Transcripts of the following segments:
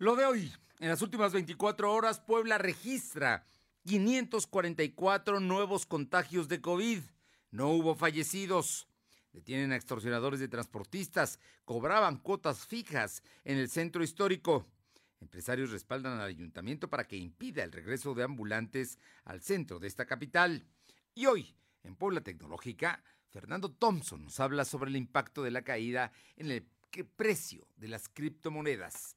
Lo de hoy, en las últimas 24 horas, Puebla registra 544 nuevos contagios de COVID. No hubo fallecidos. Detienen a extorsionadores de transportistas. Cobraban cuotas fijas en el centro histórico. Empresarios respaldan al ayuntamiento para que impida el regreso de ambulantes al centro de esta capital. Y hoy, en Puebla Tecnológica, Fernando Thompson nos habla sobre el impacto de la caída en el precio de las criptomonedas.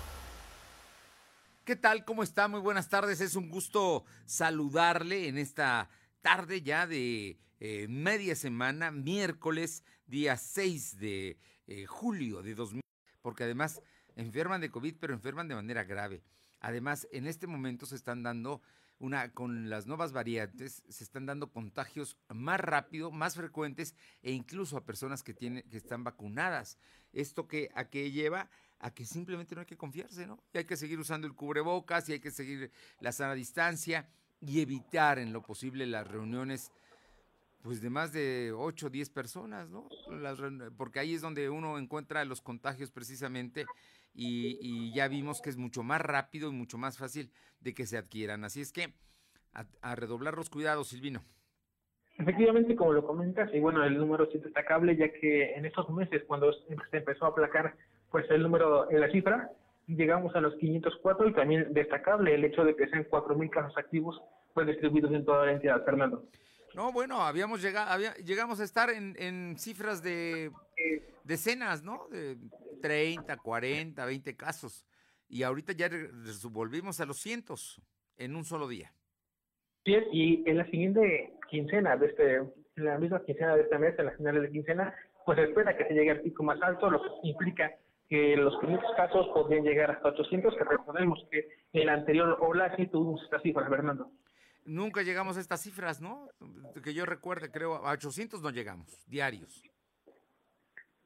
¿Qué tal? ¿Cómo está? Muy buenas tardes. Es un gusto saludarle en esta tarde ya de eh, media semana, miércoles, día 6 de eh, julio de 2000, porque además enferman de COVID, pero enferman de manera grave. Además, en este momento se están dando una, con las nuevas variantes, se están dando contagios más rápido, más frecuentes e incluso a personas que tienen, que están vacunadas. ¿Esto que, a qué lleva? A que simplemente no hay que confiarse, ¿no? Y hay que seguir usando el cubrebocas y hay que seguir la sana distancia y evitar en lo posible las reuniones pues de más de 8 o 10 personas, ¿no? porque ahí es donde uno encuentra los contagios precisamente y, ya vimos que es mucho más rápido y mucho más fácil de que se adquieran. Así es que a, redoblar los cuidados, Silvino. Efectivamente, como lo comentas, y bueno, el número es destacable ya que en estos meses, cuando se empezó a aplacar pues el número, en la cifra, llegamos a los 504 y también destacable el hecho de que sean 4.000 casos activos pues distribuidos en toda la entidad, Fernando. No, bueno, habíamos llegado, llegamos a estar en, en cifras de decenas, ¿no? De 30, 40, 20 casos. Y ahorita ya volvimos a los cientos en un solo día. Sí, y en la siguiente quincena de este, en la misma quincena de este mes, en las finales de quincena, pues espera que se llegue al pico más alto, lo que implica que los primeros casos podrían llegar hasta 800, que recordemos que en la anterior ola sí tuvimos estas cifras, Fernando. Nunca llegamos a estas cifras, ¿no? Que yo recuerde, creo, a 800 no llegamos, diarios.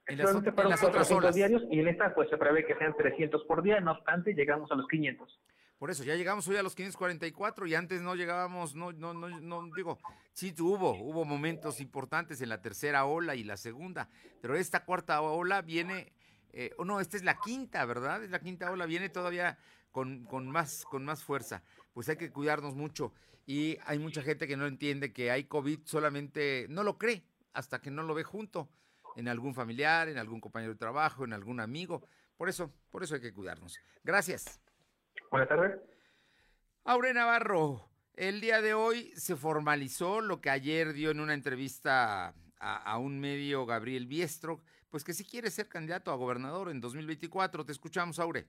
En las, en las otras olas. diarios y en esta pues se prevé que sean 300 por día, no obstante llegamos a los 500. Por eso, ya llegamos hoy a los 544 y antes no llegábamos, no, no, no, no, digo, sí hubo, hubo momentos importantes en la tercera ola y la segunda, pero esta cuarta ola viene eh, o no, esta es la quinta, ¿verdad? Es la quinta ola, viene todavía con, con, más, con más fuerza. Pues hay que cuidarnos mucho. Y hay mucha gente que no entiende que hay COVID, solamente no lo cree hasta que no lo ve junto, en algún familiar, en algún compañero de trabajo, en algún amigo. Por eso, por eso hay que cuidarnos. Gracias. Buenas tardes. Aure Navarro, el día de hoy se formalizó lo que ayer dio en una entrevista a, a un medio Gabriel Biestro, pues que si quiere ser candidato a gobernador en 2024. Te escuchamos, Aure.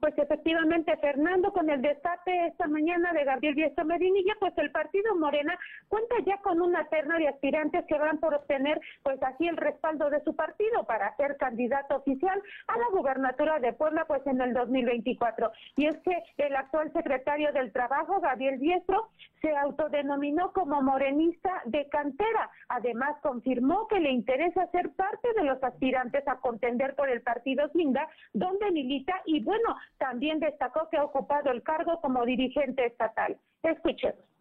Pues efectivamente, Fernando, con el destape esta mañana de Gabriel Biestro Medinilla, pues el partido Morena cuenta ya con una terna de aspirantes que van por obtener, pues así el respaldo de su partido para ser candidato oficial a la gubernatura de Puebla, pues en el 2024. Y es que el actual secretario del Trabajo, Gabriel Biestro, se autodenominó como morenista de cantera. Además, confirmó que le interesa ser parte de los aspirantes a contender por el partido Singa, donde milita y bueno, también destacó que ha ocupado el cargo como dirigente estatal. Escuchemos.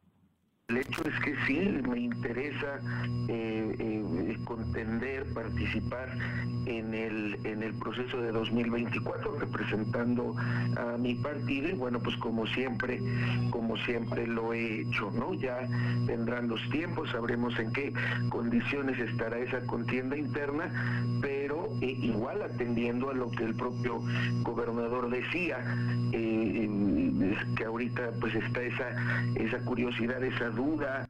El hecho es que sí, me interesa eh, eh, contender, participar en el, en el proceso de 2024 representando a mi partido y bueno, pues como siempre, como siempre lo he hecho, ¿no? Ya vendrán los tiempos, sabremos en qué condiciones estará esa contienda interna, pero eh, igual atendiendo a lo que el propio gobernador decía, que ahorita pues está esa, esa curiosidad, esa duda.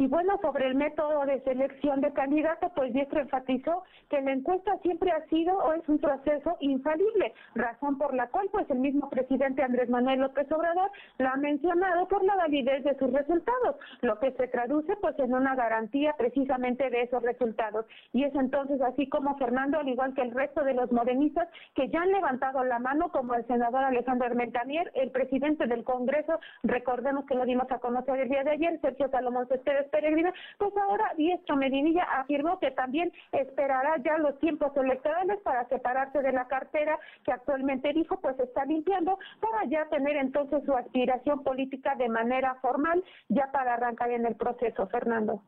Y bueno, sobre el método de selección de candidatos, pues Diestro enfatizó que la encuesta siempre ha sido o es un proceso infalible, razón por la cual pues el mismo presidente Andrés Manuel López Obrador lo ha mencionado por la validez de sus resultados, lo que se traduce pues en una garantía precisamente de esos resultados. Y es entonces así como Fernando, al igual que el resto de los morenistas que ya han levantado la mano, como el senador Alejandro Armentanier, el presidente del Congreso, recordemos que lo dimos a conocer el día de ayer, Sergio Salomón Céspedes Peregrina, pues ahora Diestro Medinilla afirmó que también esperará ya los tiempos electorales para separarse de la cartera que actualmente dijo pues está limpiando para ya tener entonces su aspiración política de manera formal ya para arrancar en el proceso, Fernando.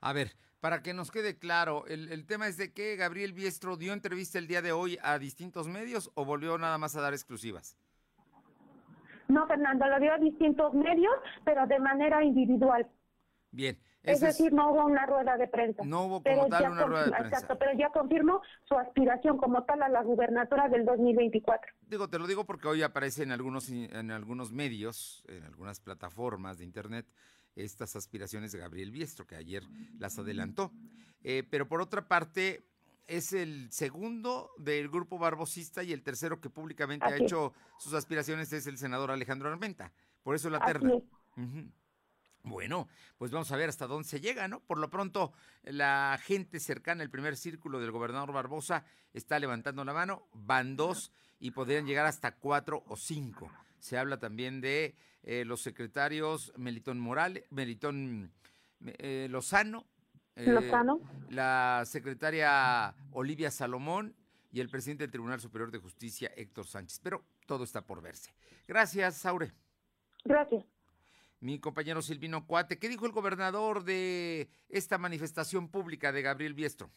A ver, para que nos quede claro, el, el, tema es de que Gabriel Biestro dio entrevista el día de hoy a distintos medios o volvió nada más a dar exclusivas. No, Fernando, lo dio a distintos medios, pero de manera individual. Bien. Es decir, no hubo una rueda de prensa. No hubo como tal una rueda de prensa. Exacto, pero ya confirmó su aspiración como tal a la gubernatura del 2024. Digo, te lo digo porque hoy aparece en algunos, en algunos medios, en algunas plataformas de internet, estas aspiraciones de Gabriel Biestro, que ayer las adelantó. Eh, pero por otra parte, es el segundo del grupo barbosista y el tercero que públicamente Así ha hecho sus aspiraciones es el senador Alejandro Armenta. Por eso la Así terna. Bueno, pues vamos a ver hasta dónde se llega, ¿no? Por lo pronto, la gente cercana al primer círculo del gobernador Barbosa está levantando la mano, van dos y podrían llegar hasta cuatro o cinco. Se habla también de eh, los secretarios Melitón Morales, Melitón eh, Lozano, eh, Lozano. la secretaria Olivia Salomón y el presidente del Tribunal Superior de Justicia, Héctor Sánchez. Pero todo está por verse. Gracias, Saure. Gracias. Mi compañero Silvino Cuate, ¿qué dijo el gobernador de esta manifestación pública de Gabriel Biestro?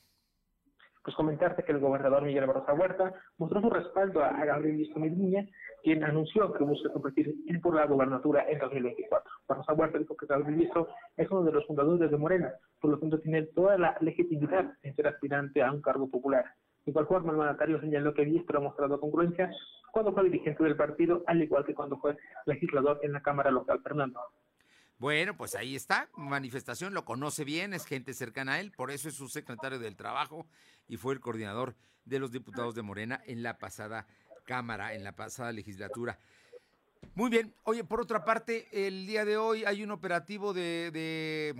Pues comentarte que el gobernador Miguel Barroso Huerta mostró su respaldo a Gabriel Biestro Medina, quien anunció que busca competir por la gobernatura en 2024. Barroso Huerta dijo que Gabriel Biestro es uno de los fundadores de Morena, por lo tanto tiene toda la legitimidad en ser aspirante a un cargo popular. De igual forma, el mandatario señaló que Biestro ha mostrado congruencia cuando fue dirigente del partido, al igual que cuando fue legislador en la Cámara Local, Fernando. Bueno, pues ahí está, manifestación, lo conoce bien, es gente cercana a él, por eso es su secretario del Trabajo y fue el coordinador de los diputados de Morena en la pasada Cámara, en la pasada legislatura. Muy bien, oye, por otra parte, el día de hoy hay un operativo de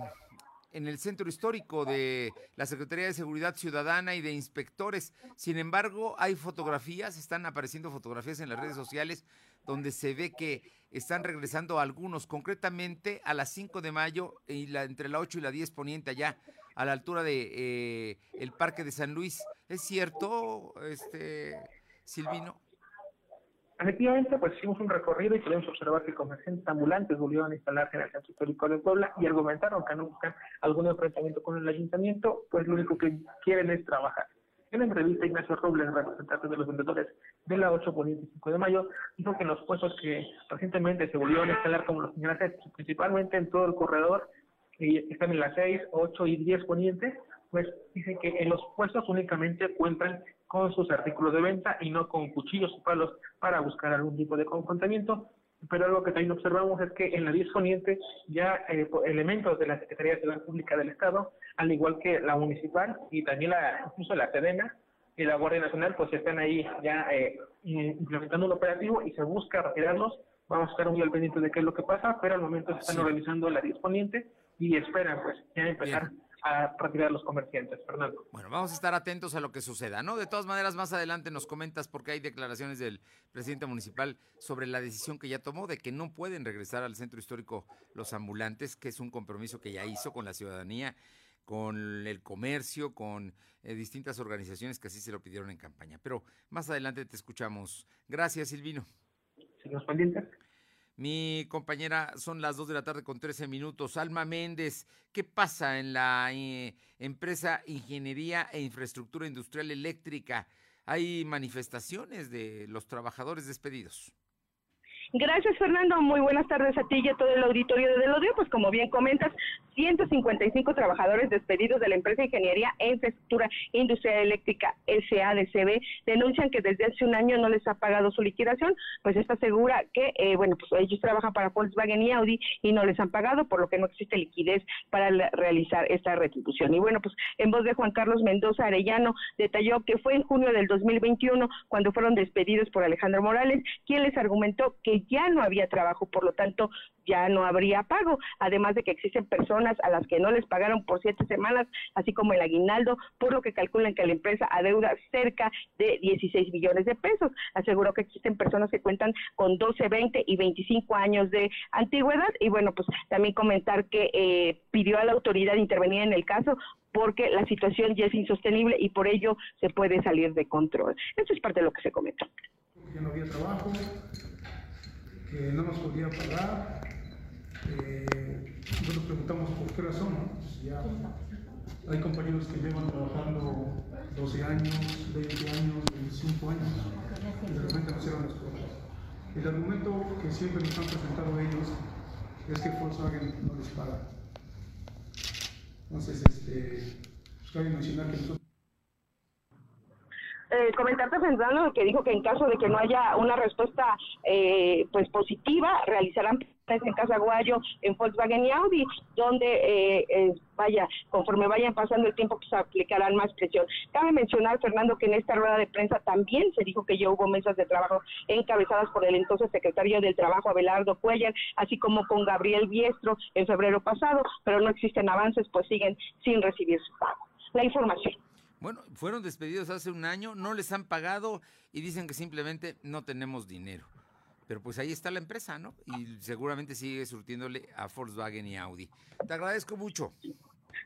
en el centro histórico de la Secretaría de Seguridad Ciudadana y de inspectores. Sin embargo, hay fotografías, están apareciendo fotografías en las redes sociales donde se ve que están regresando algunos, concretamente a las 5 de mayo, y la, entre la 8 y la 10 poniente allá, a la altura de eh, el Parque de San Luis. ¿Es cierto, este Silvino? Efectivamente, pues hicimos un recorrido y podemos observar que comerciantes ambulantes volvieron a instalarse en el centro histórico de Puebla y argumentaron que no buscan algún enfrentamiento con el ayuntamiento, pues lo único que quieren es trabajar. En la entrevista, Ignacio Robles, representante de los vendedores de la 8 Poniente y 5 de mayo, dijo que los puestos que recientemente se volvieron a instalar, como los señalaste, principalmente en todo el corredor, y están en las 6, 8 y 10 Poniente, pues dicen que en los puestos únicamente cuentan con sus artículos de venta y no con cuchillos y palos para buscar algún tipo de confrontamiento. Pero algo que también observamos es que en la 10 Poniente ya eh, elementos de la Secretaría de Seguridad Pública del Estado, al igual que la municipal y también la, incluso la Sedena y la Guardia Nacional, pues están ahí ya eh, implementando un operativo y se busca retirarlos. Vamos a estar muy al pendiente de qué es lo que pasa, pero al momento se están Sí. organizando la 10 Poniente y esperan pues ya empezar Bien. A retirar los comerciantes, Fernando. Bueno, vamos a estar atentos a lo que suceda, ¿no? De todas maneras, más adelante nos comentas porque hay declaraciones del presidente municipal sobre la decisión que ya tomó de que no pueden regresar al centro histórico los ambulantes, que es un compromiso que ya hizo con la ciudadanía, con el comercio, con eh, distintas organizaciones que así se lo pidieron en campaña. Pero más adelante te escuchamos. Gracias, Silvino. Seguimos pendientes. Mi compañera, son las 2 de la tarde con 13 minutos. Alma Méndez, ¿qué pasa en la eh, empresa Ingeniería e Infraestructura Industrial Eléctrica? Hay manifestaciones de los trabajadores despedidos. Gracias, Fernando. Muy buenas tardes a ti y a todo el auditorio de Delodio. Pues como bien comentas, 155 trabajadores despedidos de la empresa Ingeniería e Infraestructura Industrial Eléctrica SADCB denuncian que desde hace un año no les ha pagado su liquidación, pues está segura que, eh, bueno, pues ellos trabajan para Volkswagen y Audi y no les han pagado, por lo que no existe liquidez para realizar esta retribución. Y bueno, pues en voz de Juan Carlos Mendoza Arellano detalló que fue en junio del 2021 cuando fueron despedidos por Alejandro Morales, quien les argumentó que ya no había trabajo, por lo tanto ya no habría pago, además de que existen personas a las que no les pagaron por siete semanas, así como el aguinaldo, por lo que calculan que la empresa adeuda cerca de 16 millones de pesos. Aseguró que existen personas que cuentan con 12, 20 y 25 años de antigüedad y bueno, pues también comentar que eh, pidió a la autoridad intervenir en el caso porque la situación ya es insostenible y por ello se puede salir de control. Esto es parte de lo que se comentó. Ya no había trabajo, no nos podía pagar, eh, nosotros preguntamos por qué razón, pues ya hay compañeros que llevan trabajando 12 años, 20 años, 25 años, y de repente no cierran las puertas. El argumento que siempre nos han presentado ellos es que Volkswagen no les paga. Entonces, este, pues cabe mencionar que nosotros eh, comentarte Fernando que dijo que en caso de que no haya una respuesta eh, pues positiva realizarán en Casa Guayo, en Volkswagen y Audi, donde eh, vaya, conforme vayan pasando el tiempo, pues aplicarán más presión. Cabe mencionar, Fernando, que en esta rueda de prensa también se dijo que ya hubo mesas de trabajo encabezadas por el entonces secretario del Trabajo, Abelardo Cuellar, así como con Gabriel Biestro en febrero pasado, pero no existen avances, pues siguen sin recibir su pago. La información. Bueno, fueron despedidos hace un año, no les han pagado y dicen que simplemente no tenemos dinero. Pero pues ahí está la empresa, ¿no? Y seguramente sigue surtiéndole a Volkswagen y Audi. Te agradezco mucho.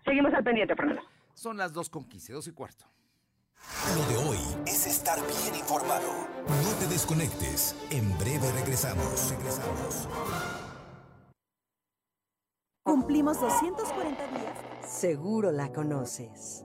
Seguimos al pendiente, Fernando. Son las 2.15, 2 y cuarto. Lo de hoy es estar bien informado. No te desconectes. En breve regresamos. Regresamos. Cumplimos 240 días. Seguro la conoces.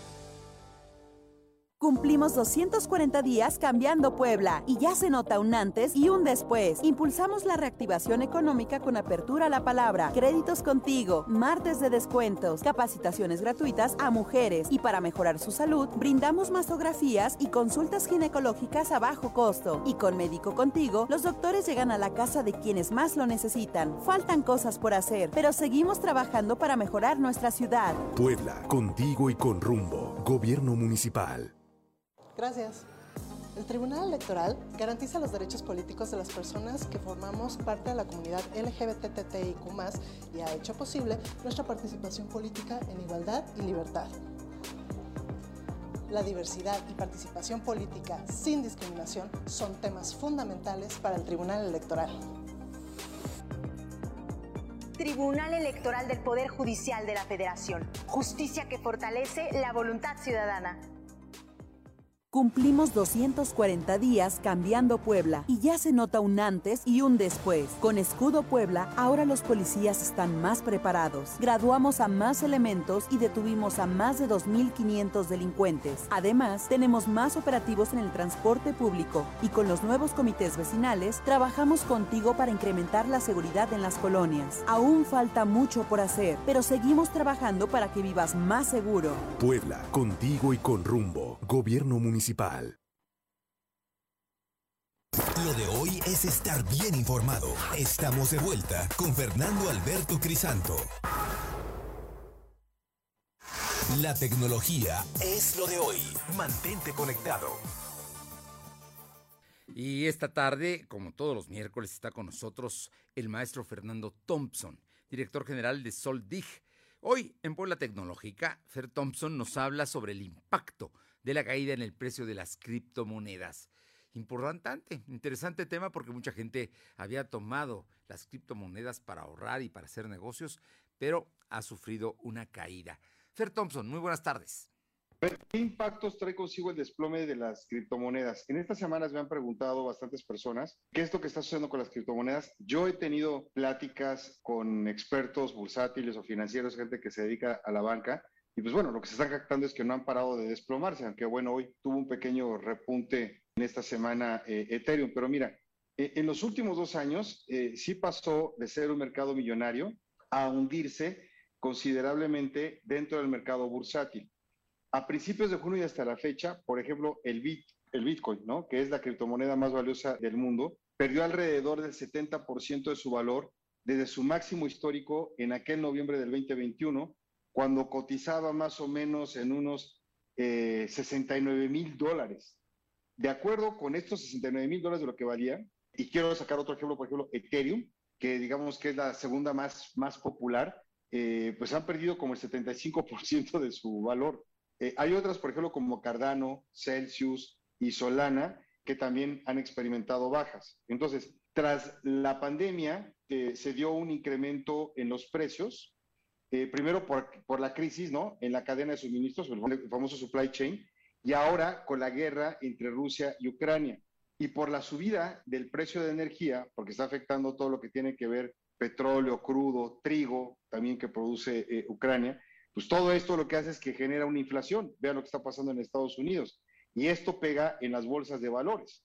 Cumplimos 240 días cambiando Puebla y ya se nota un antes y un después. Impulsamos la reactivación económica con apertura a la palabra, créditos contigo, martes de descuentos, capacitaciones gratuitas a mujeres y para mejorar su salud, brindamos mastografías y consultas ginecológicas a bajo costo. Y con Médico Contigo, los doctores llegan a la casa de quienes más lo necesitan. Faltan cosas por hacer, pero seguimos trabajando para mejorar nuestra ciudad. Puebla, contigo y con rumbo. Gobierno Municipal. Gracias. El Tribunal Electoral garantiza los derechos políticos de las personas que formamos parte de la comunidad LGBTTIQ y ha hecho posible nuestra participación política en igualdad y libertad. La diversidad y participación política sin discriminación son temas fundamentales para el Tribunal Electoral. Tribunal Electoral del Poder Judicial de la Federación. Justicia que fortalece la voluntad ciudadana. Cumplimos 240 días cambiando Puebla y ya se nota un antes y un después. Con Escudo Puebla, ahora los policías están más preparados. Graduamos a más elementos y detuvimos a más de 2.500 delincuentes. Además, tenemos más operativos en el transporte público y con los nuevos comités vecinales trabajamos contigo para incrementar la seguridad en las colonias. Aún falta mucho por hacer, pero seguimos trabajando para que vivas más seguro. Puebla, contigo y con rumbo. Gobierno Municipal. Lo de hoy es estar bien informado. Estamos de vuelta con Fernando Alberto Crisanto. La tecnología es lo de hoy. Mantente conectado. Y esta tarde, como todos los miércoles, está con nosotros el maestro Fernando Thompson, director general de Soldig. Hoy, en Puebla Tecnológica, Fer Thompson nos habla sobre el impacto de la caída en el precio de las criptomonedas. Importante, interesante tema porque mucha gente había tomado las criptomonedas para ahorrar y para hacer negocios, pero ha sufrido una caída. Fer Thompson, muy buenas tardes. ¿Qué impactos trae consigo el desplome de las criptomonedas? En estas semanas me han preguntado bastantes personas qué es lo que está sucediendo con las criptomonedas. Yo he tenido pláticas con expertos bursátiles o financieros, gente que se dedica a la banca, pues bueno, lo que se está captando es que no han parado de desplomarse, aunque bueno, hoy tuvo un pequeño repunte en esta semana eh, Ethereum. Pero mira, eh, en los últimos dos años eh, sí pasó de ser un mercado millonario a hundirse considerablemente dentro del mercado bursátil. A principios de junio y hasta la fecha, por ejemplo, el, el Bitcoin, ¿no? que es la criptomoneda más valiosa del mundo, perdió alrededor del 70% de su valor desde su máximo histórico en aquel noviembre del 2021, cuando cotizaba más o menos en unos 69 eh, mil dólares. De acuerdo con estos 69 mil dólares de lo que valía, y quiero sacar otro ejemplo, por ejemplo, Ethereum, que digamos que es la segunda más, más popular, eh, pues han perdido como el 75% de su valor. Eh, hay otras, por ejemplo, como Cardano, Celsius y Solana, que también han experimentado bajas. Entonces, tras la pandemia, eh, se dio un incremento en los precios, eh, primero por, por, la crisis, ¿no? En la cadena de suministros, el famoso supply chain, y ahora con la guerra entre Rusia y Ucrania. Y por la subida del precio de energía, porque está afectando todo lo que tiene que ver petróleo, crudo, trigo, también que produce Ucrania, pues todo esto lo que hace es que genera una inflación. Vean lo que está pasando en Estados Unidos. Y esto pega en las bolsas de valores.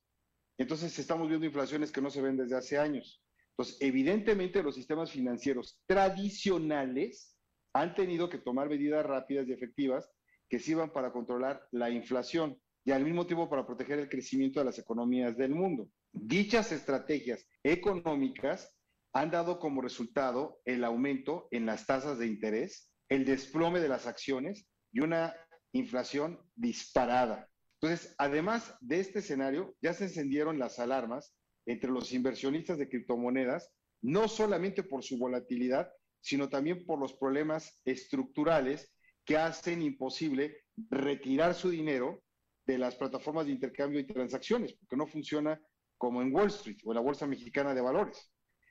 Entonces estamos viendo inflaciones que no se ven desde hace años. Entonces, evidentemente los sistemas financieros tradicionales han tenido que tomar medidas rápidas y efectivas que sirvan para controlar la inflación y al mismo tiempo para proteger el crecimiento de las economías del mundo. Dichas estrategias económicas han dado como resultado el aumento en las tasas de interés, el desplome de las acciones y una inflación disparada. Entonces, además de este escenario, ya se encendieron las alarmas entre los inversionistas de criptomonedas, no solamente por su volatilidad, sino también por los problemas estructurales que hacen imposible retirar su dinero de las plataformas de intercambio y transacciones, porque no funciona como en Wall Street o la Bolsa Mexicana de Valores.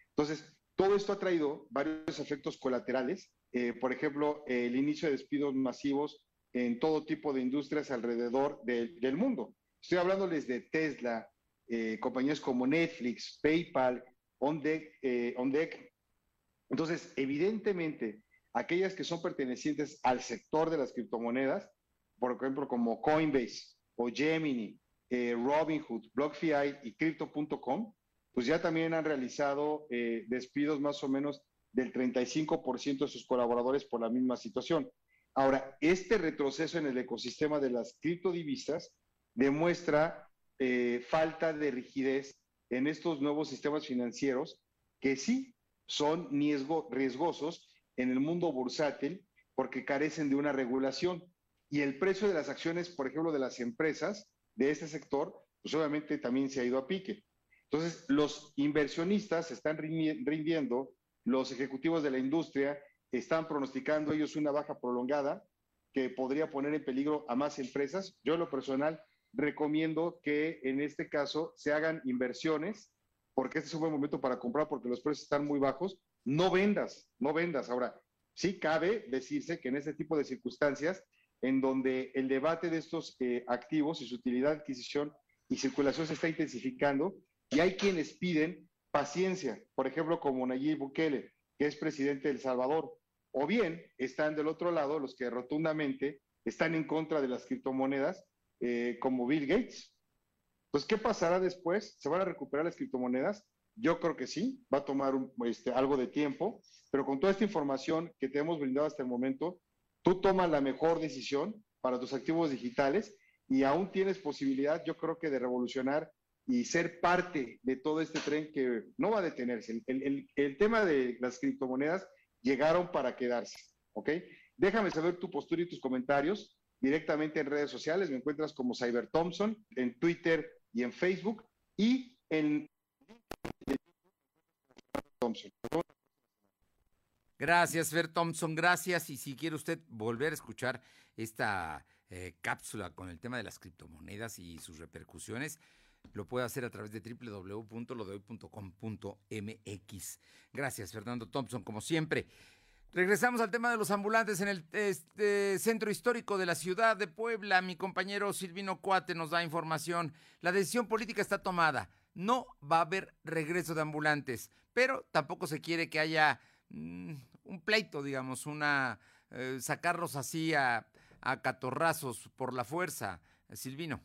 Entonces, todo esto ha traído varios efectos colaterales eh, por ejemplo, el inicio de despidos masivos en todo tipo de industrias alrededor del mundo. Estoy hablándoles de Tesla, eh, compañías como Netflix, PayPal, OnDeck, eh, OnDeck. Entonces, evidentemente, aquellas que son pertenecientes al sector de las criptomonedas, por ejemplo, como Coinbase o Gemini, Robinhood, BlockFi y Crypto.com, pues ya también han realizado despidos más o menos del 35% de sus colaboradores por la misma situación. Ahora, este retroceso en el ecosistema de las criptodivisas demuestra eh, falta de rigidez en estos nuevos sistemas financieros que sí son riesgosos en el mundo bursátil porque carecen de una regulación. Y el precio de las acciones, por ejemplo, de las empresas de este sector, pues obviamente también se ha ido a pique. Entonces, los inversionistas están rindiendo los ejecutivos de la industria están pronosticando ellos una baja prolongada que podría poner en peligro a más empresas. Yo en lo personal recomiendo que en este caso se hagan inversiones, porque este es un buen momento para comprar porque los precios están muy bajos. No vendas, no vendas. Ahora, sí cabe decirse que en este tipo de circunstancias, en donde el debate de estos eh, activos y su utilidad, adquisición y circulación se está intensificando, y hay quienes piden paciencia, por ejemplo, como Nayib Bukele, que es presidente de El Salvador, o bien están del otro lado los que rotundamente están en contra de las criptomonedas, eh, como Bill Gates. Pues, ¿qué pasará después? ¿Se van a recuperar las criptomonedas? Yo creo que sí, va a tomar este, algo de tiempo, pero con toda esta información que te hemos brindado hasta el momento, tú tomas la mejor decisión para tus activos digitales y aún tienes posibilidad, yo creo que de revolucionar y ser parte de todo este tren que no va a detenerse. El, el, tema de las criptomonedas llegaron para quedarse, ¿ok? Déjame saber tu postura y tus comentarios directamente en redes sociales. Me encuentras como Cyber Thompson en Twitter y en Facebook y en Thompson. Gracias, Fer Thompson, gracias. Y si quiere usted volver a escuchar esta eh, cápsula con el tema de las criptomonedas y sus repercusiones, lo puede hacer a través de www.lodehoy.com.mx. Gracias, Fernando Thompson, como siempre. Regresamos al tema de los ambulantes en el este, centro histórico de la ciudad de Puebla. Mi compañero Silvino Cuate nos da información. La decisión política está tomada. No va a haber regreso de ambulantes, pero tampoco se quiere que haya mm, un pleito, digamos, una eh, sacarlos así a, a catorrazos por la fuerza. Silvino.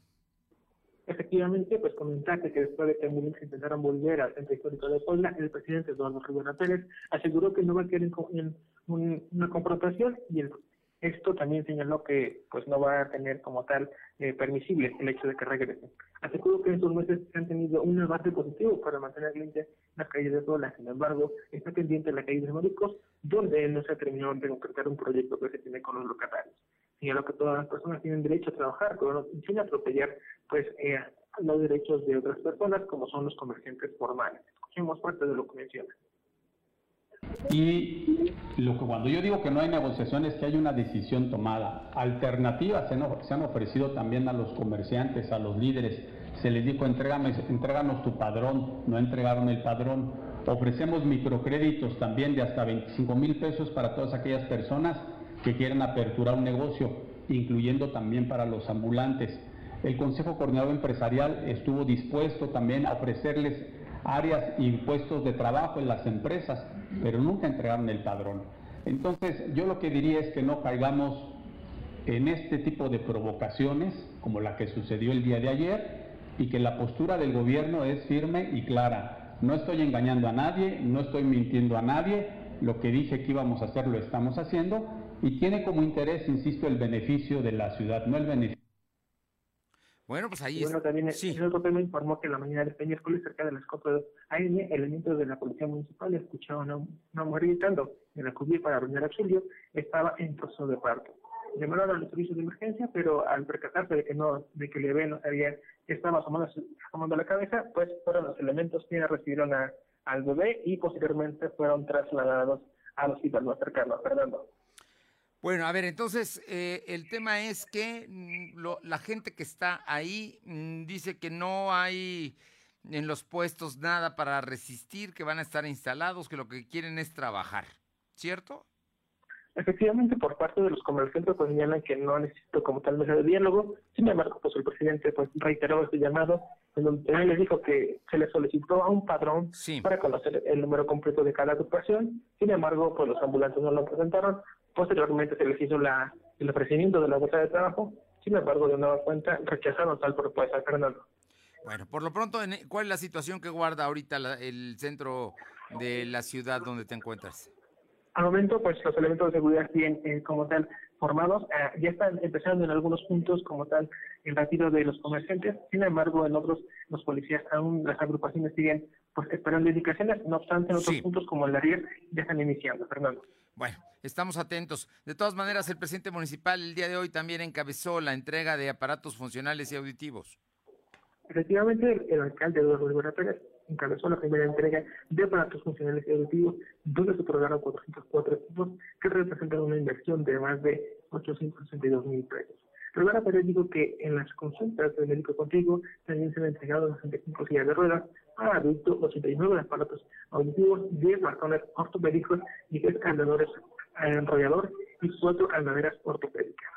Efectivamente, pues comentaste que después de que ambulancias intentaron volver al centro histórico de Puebla, el presidente Eduardo Rivera Pérez aseguró que no va a querer en, una confrontación y esto también señaló que pues no va a tener como tal eh, permisible el hecho de que regresen. Aseguró que estos meses se han tenido un debate positivo para mantener limpias las calles de Puebla, sin embargo, está pendiente la calle de Maricos, donde no se ha terminado de concretar un proyecto que se tiene con los locatarios señaló que todas las personas tienen derecho a trabajar, pero sin atropellar pues eh, los derechos de otras personas como son los comerciantes formales. Escuchemos parte de lo que menciona. Y lo que cuando yo digo que no hay negociación es que hay una decisión tomada. Alternativas se, han ofrecido también a los comerciantes, a los líderes. Se les dijo, entréganos tu padrón, no entregaron el padrón. Ofrecemos microcréditos también de hasta 25 mil pesos para todas aquellas personas que quieran aperturar un negocio, incluyendo también para los ambulantes. El Consejo Coordinador Empresarial estuvo dispuesto también a ofrecerles áreas y puestos de trabajo en las empresas, pero nunca entregaron el padrón. Entonces, yo lo que diría es que no caigamos en este tipo de provocaciones, como la que sucedió el día de ayer, y que la postura del gobierno es firme y clara. No estoy engañando a nadie, no estoy mintiendo a nadie, lo que dije que íbamos a hacer lo estamos haciendo y tiene como interés, insisto, el beneficio de la ciudad, no el beneficio. Bueno, pues ahí bueno, también sí. el otro informó que la mañana de este miércoles, cerca de las 4 AM, elementos de la Policía Municipal escucharon a una mujer gritando en la cubierta para brindar auxilio, estaba en proceso de parto. Llamaron a los servicios de emergencia, pero al percatarse de que no, de que el bebé no sabía que estaba asomando, asomando la cabeza, pues fueron los elementos que recibieron a, al bebé y posteriormente fueron trasladados al hospital más cercano, Fernando. Bueno, a ver, entonces eh, el tema es que mm, la gente que está ahí mm, dice que no hay en los puestos nada para resistir, que van a estar instalados, que lo que quieren es trabajar, ¿cierto? Efectivamente, por parte de los comerciantes pues señalan que no necesito como tal mesa de diálogo. Sin embargo, pues el presidente pues reiteró este llamado, en donde él les dijo que se le solicitó a un padrón para conocer el número completo de cada agrupación. Sin embargo, pues los ambulantes no lo presentaron, Posteriormente se les hizo la, el ofrecimiento de la bolsa de trabajo, sin embargo, de nueva cuenta rechazaron tal propuesta, Fernando. Bueno, por lo pronto, ¿cuál es la situación que guarda ahorita el centro de la ciudad donde te encuentras? Al momento, pues los elementos de seguridad siguen eh, como tal formados. Eh, ya están empezando en algunos puntos como tal el retiro de los comerciantes. Sin embargo, en otros, los policías aún, las agrupaciones siguen pues esperando indicaciones. No obstante, en otros puntos como el de ya están iniciando, Fernando. Bueno, estamos atentos. De todas maneras, el presidente municipal el día de hoy también encabezó la entrega de aparatos funcionales y auditivos. Efectivamente, el, alcalde Eduardo Rivera Pérez encabezó la primera entrega de aparatos funcionales y auditivos, donde se otorgaron 404 equipos que representan una inversión de más de 862 mil pesos. Rivera Pérez dijo que en las consultas del médico contigo también se han entregado 65 sillas de ruedas para adultos, 89 aparatos auditivos, 10 bastones ortopédicos y 10 andadores enrollador y 4 andaderas ortopédicas.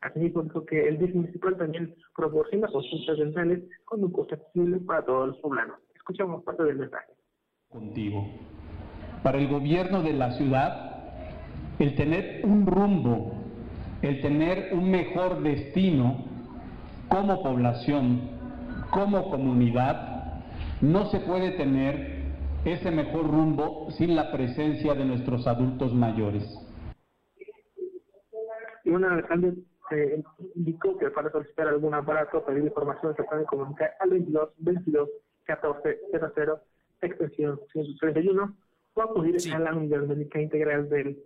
Asimismo, dijo que el DIF municipal también proporciona consultas dentales con un costo accesible para todos los poblanos. Escuchamos parte del mensaje. Contigo. Para el gobierno de la ciudad, el tener un rumbo el tener un mejor destino como población, como comunidad, no se puede tener ese mejor rumbo sin la presencia de nuestros adultos mayores. Y una alcalde se indicó que para solicitar algún aparato, pedir información, se puede comunicar al 22 22 14 00 extensión 131 o acudir a la unidad médica integral del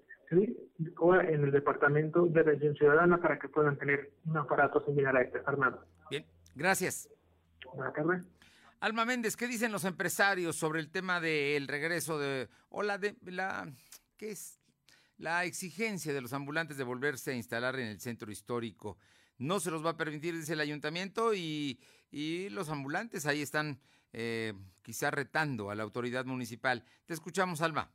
o en el Departamento de Atención Ciudadana para que puedan tener un aparato similar a este, Fernando. Bien, gracias. Buenas tardes. Alma Méndez, ¿qué dicen los empresarios sobre el tema del regreso de, o la de, la, ¿qué es? La exigencia de los ambulantes de volverse a instalar en el centro histórico. No se los va a permitir, dice el ayuntamiento, y, y los ambulantes ahí están eh, quizá retando a la autoridad municipal. Te escuchamos, Alma.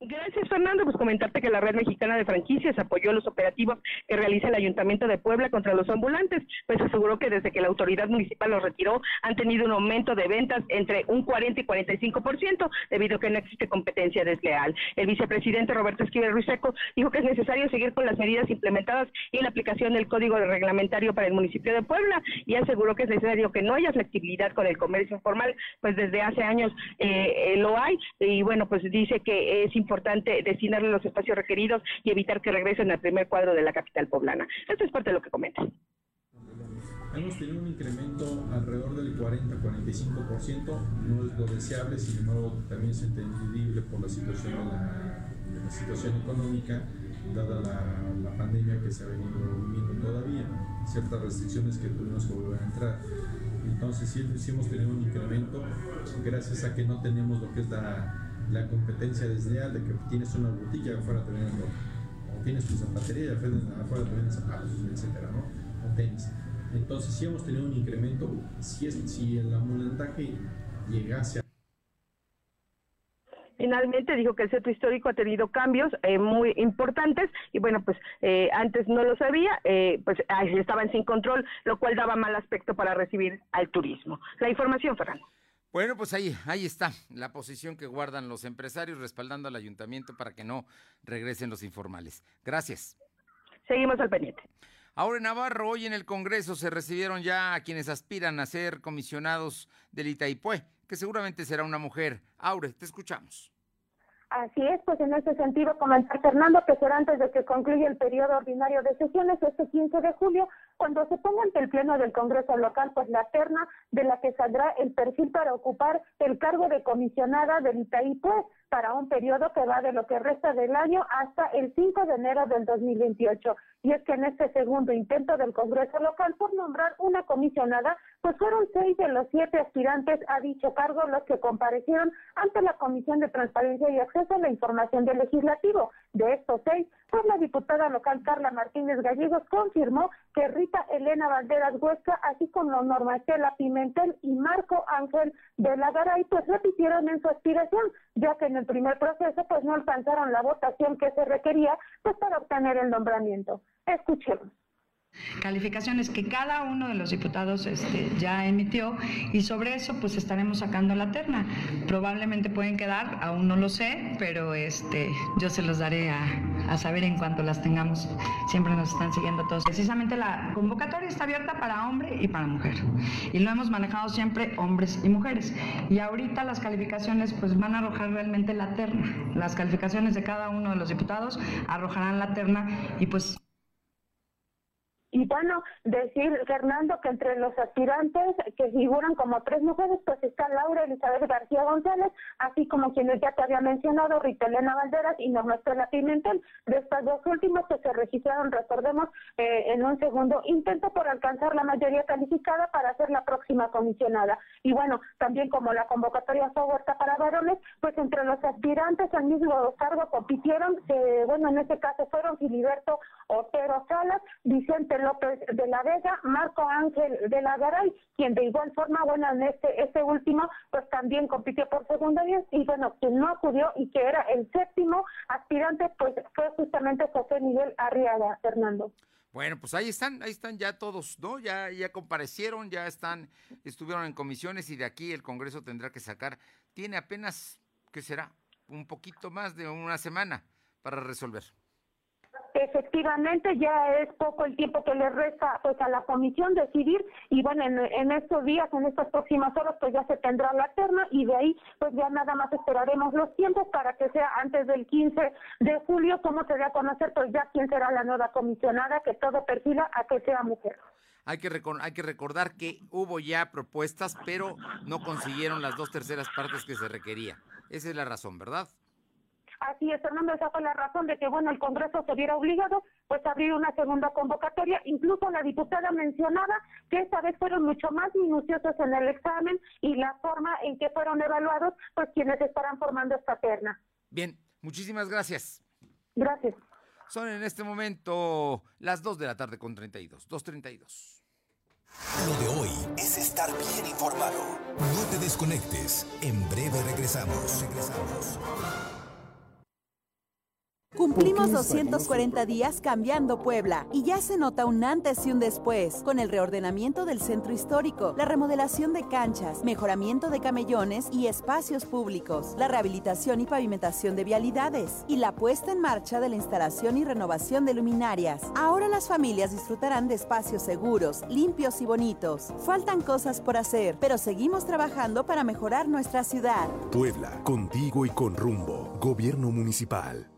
Gracias, Fernando. Pues comentarte que la Red Mexicana de Franquicias apoyó los operativos que realiza el Ayuntamiento de Puebla contra los ambulantes, pues aseguró que desde que la autoridad municipal los retiró han tenido un aumento de ventas entre un 40 y 45%, debido a que no existe competencia desleal. El vicepresidente Roberto Esquivel Ruiseco dijo que es necesario seguir con las medidas implementadas y la aplicación del Código Reglamentario para el municipio de Puebla y aseguró que es necesario que no haya flexibilidad con el comercio informal, pues desde hace años eh, eh, lo hay y bueno, pues dice que es importante importante destinarle los espacios requeridos y evitar que regresen al primer cuadro de la capital poblana. Esto es parte de lo que comenta. Hemos tenido un incremento alrededor del 40-45%, no es lo deseable, sin embargo también es entendible por la situación de la, la situación económica, dada la, la, pandemia que se ha venido viviendo todavía, ciertas restricciones que tuvimos que volver a entrar. Entonces sí, sí hemos tenido un incremento gracias a que no tenemos lo que es la la competencia desleal de que tienes una botilla afuera te venden o tienes tu zapatería afuera te zapatos, etcétera, ¿no? O tenis. Entonces, si hemos tenido un incremento, si, es, si el amulantaje llegase a Finalmente dijo que el centro histórico ha tenido cambios eh, muy importantes y bueno, pues eh, antes no lo sabía, eh, pues estaban sin control, lo cual daba mal aspecto para recibir al turismo. La información, Fernando. Bueno, pues ahí, ahí está la posición que guardan los empresarios respaldando al ayuntamiento para que no regresen los informales. Gracias. Seguimos al pendiente. Ahora en Navarro, hoy en el Congreso se recibieron ya a quienes aspiran a ser comisionados del Itaipue, que seguramente será una mujer. Aure, te escuchamos. Así es, pues en ese sentido comentar Fernando que será antes de que concluya el periodo ordinario de sesiones este 15 de julio, cuando se ponga ante el pleno del Congreso local, pues la terna de la que saldrá el perfil para ocupar el cargo de comisionada del pues para un periodo que va de lo que resta del año hasta el 5 de enero del 2028. Y es que en este segundo intento del Congreso local por nombrar una comisionada, pues fueron seis de los siete aspirantes a dicho cargo los que comparecieron ante la Comisión de Transparencia y Acceso a la Información del Legislativo. De estos seis, pues la diputada local Carla Martínez Gallegos confirmó que Rita Elena Valderas Huesca, así como Norma Estela Pimentel y Marco Ángel de la Garay, pues repitieron en su aspiración, ya que en el primer proceso pues no alcanzaron la votación que se requería pues para obtener el nombramiento. Escuchemos calificaciones que cada uno de los diputados este, ya emitió y sobre eso pues estaremos sacando la terna. Probablemente pueden quedar, aún no lo sé, pero este, yo se los daré a, a saber en cuanto las tengamos. Siempre nos están siguiendo todos. Precisamente la convocatoria está abierta para hombre y para mujer y lo hemos manejado siempre hombres y mujeres. Y ahorita las calificaciones pues van a arrojar realmente la terna. Las calificaciones de cada uno de los diputados arrojarán la terna y pues y bueno, decir, Fernando, que entre los aspirantes que figuran como tres mujeres, pues está Laura Elizabeth García González, así como quienes ya te había mencionado, Rita Elena Valderas y Norma Estela Pimentel. De estas dos últimas que se registraron, recordemos, eh, en un segundo intento por alcanzar la mayoría calificada para ser la próxima comisionada. Y bueno, también como la convocatoria fue abierta para varones, pues entre los aspirantes al mismo cargo compitieron, que bueno, en este caso fueron Filiberto Otero Salas, Vicente López de la Vega, Marco Ángel de la Garay, quien de igual forma, bueno, en este, este último, pues también compitió por segunda vez, y bueno, quien no acudió y que era el séptimo aspirante, pues fue justamente José Miguel Arriaga, Fernando. Bueno, pues ahí están, ahí están ya todos, ¿no? Ya, ya comparecieron, ya están, estuvieron en comisiones y de aquí el Congreso tendrá que sacar, tiene apenas, ¿qué será? Un poquito más de una semana para resolver. Efectivamente, ya es poco el tiempo que le resta pues a la comisión decidir y bueno, en, estos días, en estas próximas horas, pues ya se tendrá la terna y de ahí pues ya nada más esperaremos los tiempos para que sea antes del 15 de julio, como se dé a conocer pues ya quién será la nueva comisionada, que todo perfila a que sea mujer. Hay que, hay que recordar que hubo ya propuestas, pero no consiguieron las dos terceras partes que se requería. Esa es la razón, ¿verdad? Así es, Fernando, esa fue la razón de que, bueno, el Congreso se viera obligado, pues, a abrir una segunda convocatoria. Incluso la diputada mencionaba que esta vez fueron mucho más minuciosos en el examen y la forma en que fueron evaluados, pues, quienes estarán formando esta terna. Bien, muchísimas gracias. Gracias. Son en este momento las 2 de la tarde con 32, 2.32. Lo de hoy es estar bien informado. No te desconectes. En breve regresamos. Regresamos. Cumplimos 240 días cambiando Puebla y ya se nota un antes y un después con el reordenamiento del centro histórico, la remodelación de canchas, mejoramiento de camellones y espacios públicos, la rehabilitación y pavimentación de vialidades y la puesta en marcha de la instalación y renovación de luminarias. Ahora las familias disfrutarán de espacios seguros, limpios y bonitos. Faltan cosas por hacer, pero seguimos trabajando para mejorar nuestra ciudad. Puebla, contigo y con rumbo. Gobierno Municipal.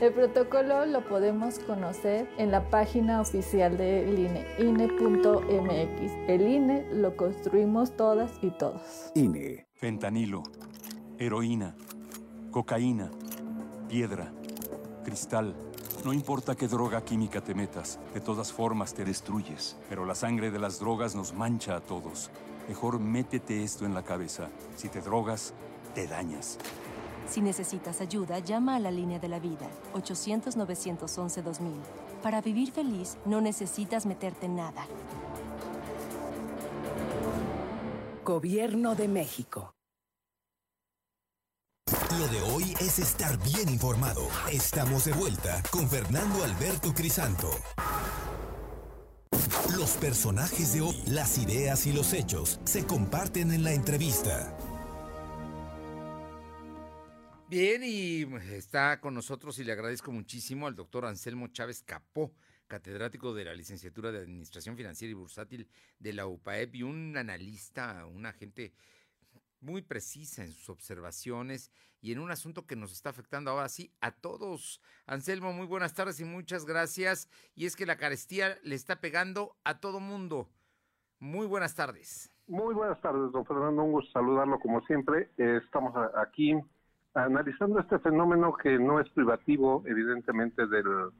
El protocolo lo podemos conocer en la página oficial del INE, INE.mx. El INE lo construimos todas y todos. INE. Fentanilo, heroína, cocaína, piedra, cristal. No importa qué droga química te metas, de todas formas te destruyes. Pero la sangre de las drogas nos mancha a todos. Mejor métete esto en la cabeza. Si te drogas, te dañas. Si necesitas ayuda, llama a la línea de la vida, 800-911-2000. Para vivir feliz, no necesitas meterte en nada. Gobierno de México. Lo de hoy es estar bien informado. Estamos de vuelta con Fernando Alberto Crisanto. Los personajes de hoy, las ideas y los hechos se comparten en la entrevista. Bien, y está con nosotros y le agradezco muchísimo al doctor Anselmo Chávez Capó, catedrático de la licenciatura de Administración Financiera y Bursátil de la UPAEP y un analista, una gente muy precisa en sus observaciones y en un asunto que nos está afectando ahora sí a todos. Anselmo, muy buenas tardes y muchas gracias. Y es que la carestía le está pegando a todo mundo. Muy buenas tardes. Muy buenas tardes, don Fernando. Un gusto saludarlo como siempre. Eh, estamos aquí analizando este fenómeno que no es privativo, evidentemente, del,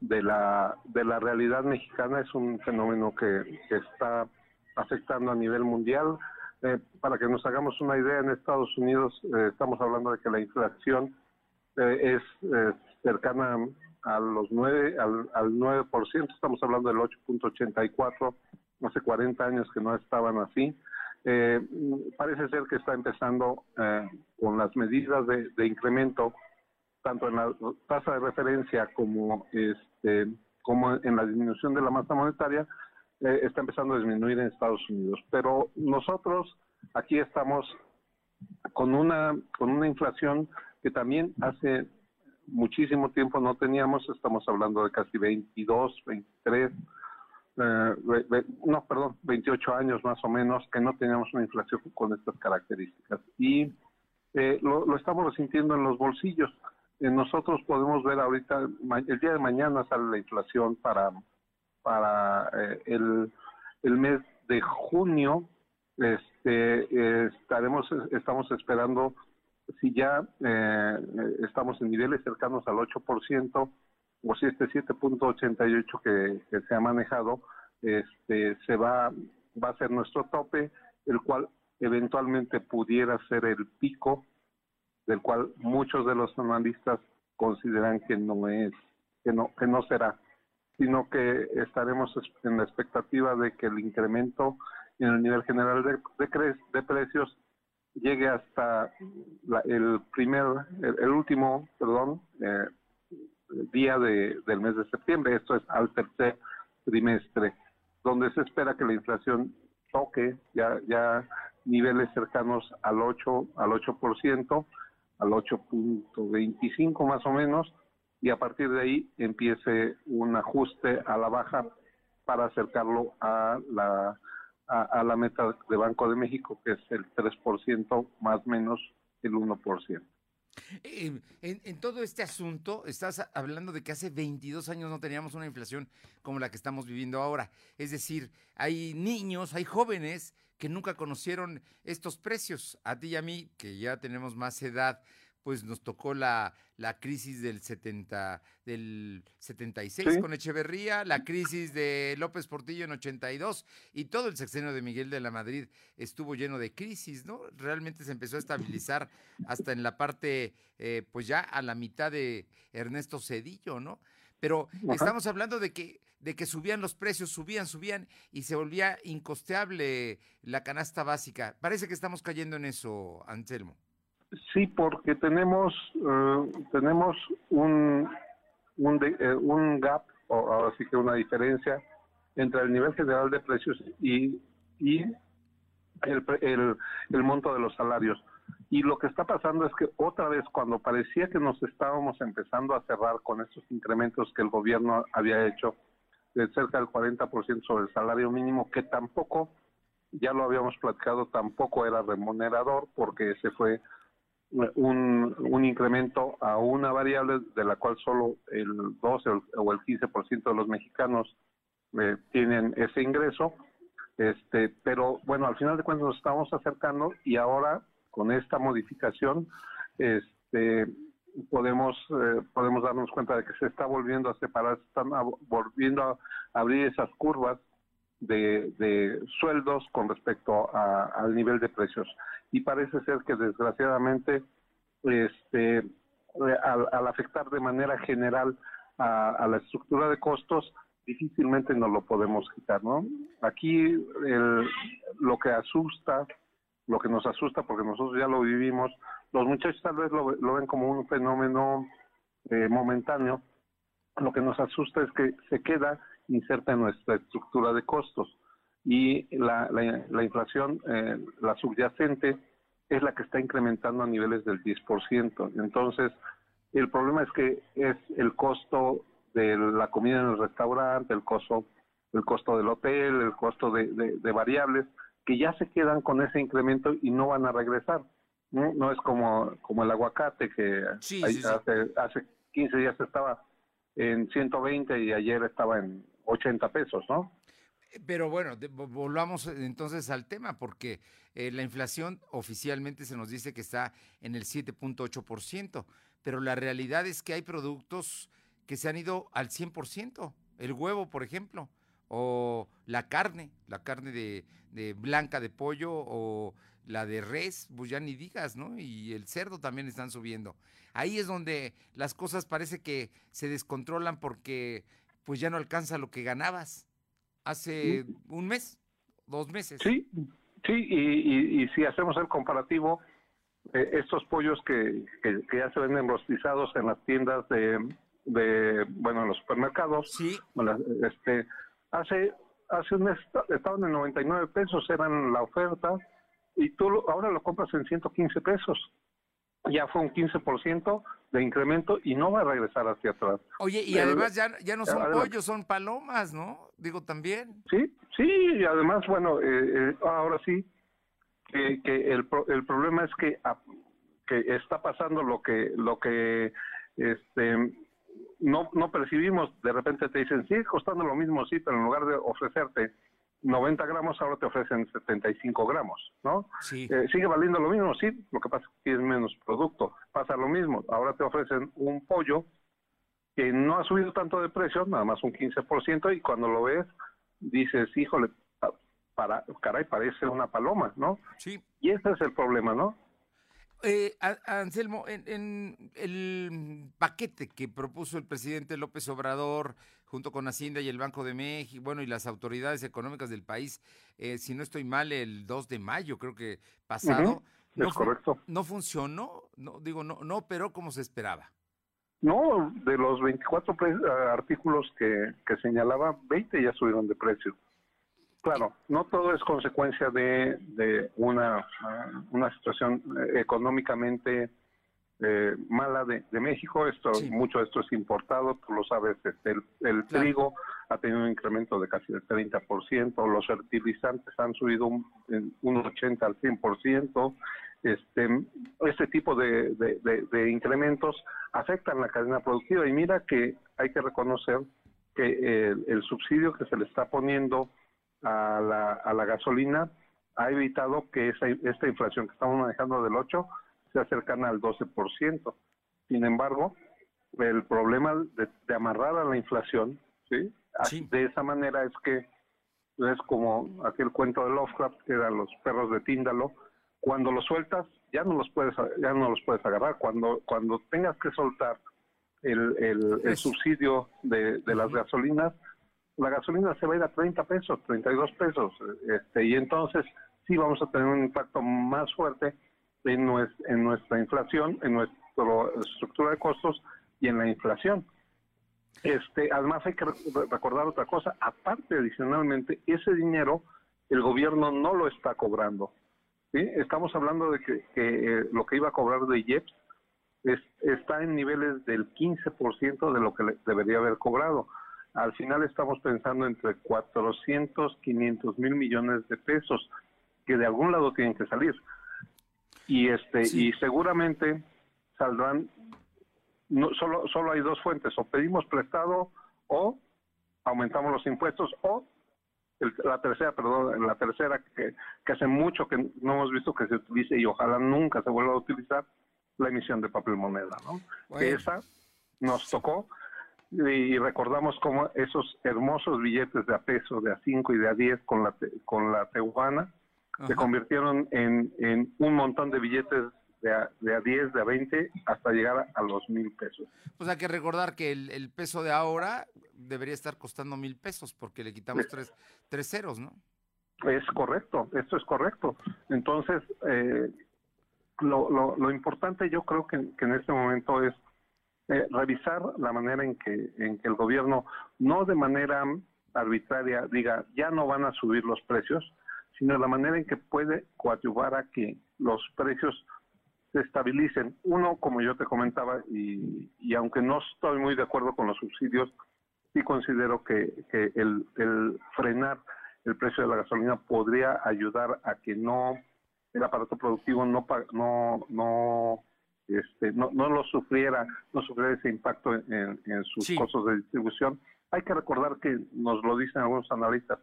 de, la, de la realidad mexicana, es un fenómeno que, está afectando a nivel mundial. Eh, para que nos hagamos una idea, en Estados Unidos eh, estamos hablando de que la inflación eh, es cercana a los 9, al, al 9%, estamos hablando del 8.84, hace 40 años que no estaban así. Eh, parece ser que está empezando eh, con las medidas de, de, incremento, tanto en la tasa de referencia como, este, como en la disminución de la masa monetaria, eh, está empezando a disminuir en Estados Unidos. Pero nosotros aquí estamos con una, con una inflación que también hace muchísimo tiempo no teníamos, estamos hablando de casi 22, 23 eh, no, perdón, 28 años más o menos que no teníamos una inflación con estas características. Y eh, lo, estamos sintiendo en los bolsillos. Eh, nosotros podemos ver ahorita, el día de mañana sale la inflación para, para eh, el, el mes de junio. Este, estaremos, estamos esperando si ya estamos en niveles cercanos al 8%, o si este 7.88 que, que se ha manejado este se va va a ser nuestro tope el cual eventualmente pudiera ser el pico del cual muchos de los analistas consideran que no es que no que no será sino que estaremos en la expectativa de que el incremento en el nivel general de, de, de precios llegue hasta la, el primer el, último perdón eh, día de, del mes de septiembre, esto es al tercer trimestre, donde se espera que la inflación toque ya, ya niveles cercanos al 8, al 8%, al 8.25 más o menos, y a partir de ahí empiece un ajuste a la baja para acercarlo a la, a, la meta de Banco de México, que es el 3% más menos el 1%. En, en, todo este asunto, estás hablando de que hace 22 años no teníamos una inflación como la que estamos viviendo ahora. Es decir, hay niños, hay jóvenes que nunca conocieron estos precios. A ti y a mí, que ya tenemos más edad, pues nos tocó la, la crisis del 70, del 76 con Echeverría, la crisis de López Portillo en 82 y todo el sexenio de Miguel de la Madrid estuvo lleno de crisis, ¿no? Realmente se empezó a estabilizar hasta en la parte, eh, pues ya a la mitad de Ernesto Cedillo, ¿no? Pero estamos hablando de que, de que subían los precios, subían, subían y se volvía incosteable la canasta básica. Parece que estamos cayendo en eso, Anselmo. Sí, porque tenemos, eh, tenemos un, un, eh, un gap, o así que una diferencia entre el nivel general de precios y, y el, el, el monto de los salarios. Y lo que está pasando es que otra vez, cuando parecía que nos estábamos empezando a cerrar con estos incrementos que el gobierno había hecho de cerca del 40% sobre el salario mínimo, que tampoco, ya lo habíamos platicado, tampoco era remunerador porque ese fue un, incremento a una variable de la cual solo el 12 o el 15% de los mexicanos eh, tienen ese ingreso. Este, pero bueno, al final de cuentas nos estamos acercando y ahora con esta modificación este, podemos eh, podemos darnos cuenta de que se está volviendo a separar, se están volviendo a abrir esas curvas de, de sueldos con respecto al nivel de precios y parece ser que desgraciadamente este al, al afectar de manera general a, a, la estructura de costos difícilmente nos lo podemos quitar no aquí el, lo que asusta lo que nos asusta porque nosotros ya lo vivimos los muchachos tal vez lo, lo ven como un fenómeno eh, momentáneo lo que nos asusta es que se queda inserta en nuestra estructura de costos y la, la, la inflación, eh, la subyacente, es la que está incrementando a niveles del 10%. Entonces, el problema es que es el costo de la comida en el restaurante, el costo, el costo del hotel, el costo de, de, de variables, que ya se quedan con ese incremento y no van a regresar. No, no es como, como el aguacate que sí, hay, sí, sí. Hace, hace 15 días estaba en 120 y ayer estaba en 80 pesos, ¿no? Pero bueno, volvamos entonces al tema, porque eh, la inflación oficialmente se nos dice que está en el 7.8%, pero la realidad es que hay productos que se han ido al 100%. El huevo, por ejemplo, o la carne, la carne de blanca de pollo o la de res, pues ya ni digas, ¿no? Y el cerdo también están subiendo. Ahí es donde las cosas parece que se descontrolan porque pues ya no alcanza lo que ganabas hace un mes, dos meses. Sí, sí, y, y, y si hacemos el comparativo, eh, estos pollos que, que, que ya se venden rostizados en las tiendas de, de bueno, en los supermercados, sí. bueno, este, hace hace un mes esta- estaban en 99 pesos, eran la oferta, y tú lo- ahora lo compras en 115 pesos. Ya fue un 15% de incremento y no va a regresar hacia atrás. Oye, y El- además ya, ya no son Adelante. pollos, son palomas, ¿no? Digo también. Sí, sí, y además, bueno, eh, eh, ahora sí, que, que el, pro- el problema es que, ah, que está pasando lo que, lo que este, no, no percibimos. De repente te dicen, sigue costando lo mismo, sí, pero en lugar de ofrecerte 90 gramos, ahora te ofrecen 75 gramos, ¿no? Sí. Eh, sigue valiendo lo mismo, sí, lo que pasa es que tienes menos producto. Pasa lo mismo, ahora te ofrecen un pollo que no ha subido tanto de precio, nada más un 15%, y cuando lo ves, dices, híjole, pa- para, caray, parece una paloma, ¿no? Sí. Y ese es el problema, ¿no? Eh, Anselmo, en, en el paquete que propuso el presidente López Obrador junto con Hacienda y el Banco de México, bueno, y las autoridades económicas del país, eh, si no estoy mal, el 2 de mayo, creo que pasado, Ujú, no, correcto. no funcionó, no, digo, no, no operó como se esperaba. No, de los 24 pre- ah, artículos que, que señalaba, 20 ya subieron de precio. Claro, no todo es consecuencia de, de una, ah, una situación eh, económicamente eh, mala de, de México. Esto, Mucho de esto es importado, tú lo sabes, este, el, el trigo ha tenido un incremento de casi el 30%, los fertilizantes han subido un, un 80 al 100%. Este, este tipo de, de- de- de incrementos afectan la cadena productiva y mira que hay que reconocer que el, el subsidio que se le está poniendo a la, a la gasolina ha evitado que esa, esta inflación que estamos manejando del 8 se acercan al 12%. Sin embargo, el problema de, amarrar a la inflación, ¿sí? De esa manera es que es como aquel cuento de Lovecraft que eran los perros de Tíndalo, cuando los sueltas ya no los puedes ya no los puedes agarrar, cuando cuando tengas que soltar el, el, subsidio de, de las gasolinas, la gasolina se va a ir a 30 pesos, 32 pesos, este, y entonces sí vamos a tener un impacto más fuerte en, nuestra, en nuestra inflación, en nuestra estructura de costos y en la inflación. Este, además hay que recordar otra cosa, aparte adicionalmente, ese dinero el gobierno no lo está cobrando. ¿sí? Estamos hablando de que, eh, lo que iba a cobrar de IEPS es, está en niveles del 15% de lo que debería haber cobrado. Al final estamos pensando entre 400, 500 mil millones de pesos que de algún lado tienen que salir. Y este y seguramente saldrán no solo solo hay dos fuentes, o pedimos prestado o aumentamos los impuestos o la tercera, perdón, la tercera que, que hace mucho que no hemos visto que se utilice y ojalá nunca se vuelva a utilizar la emisión de papel moneda, ¿no? Que esa nos tocó y recordamos cómo esos hermosos billetes de a peso, de a 5 y de a 10 con la, con la tehuana, se convirtieron en, en un montón de billetes de a, de a 10, de a 20, hasta llegar a los mil pesos. Pues hay que recordar que el, el peso de ahora debería estar costando mil pesos porque le quitamos tres, tres ceros, ¿no? Es correcto, esto es correcto. Entonces, eh, lo, lo, lo, importante yo creo que, que en este momento es eh, revisar la manera en que, en que el gobierno, no de manera arbitraria, diga, ya no van a subir los precios, sino la manera en que puede coadyuvar a que los precios se estabilicen. Uno, como yo te comentaba, y, y aunque no estoy muy de acuerdo con los subsidios, sí considero que, que el, el frenar el precio de la gasolina podría ayudar a que no el aparato productivo no no no este, no, no lo sufriera, no sufriera ese impacto en, sus costos de distribución. Hay que recordar que nos lo dicen algunos analistas,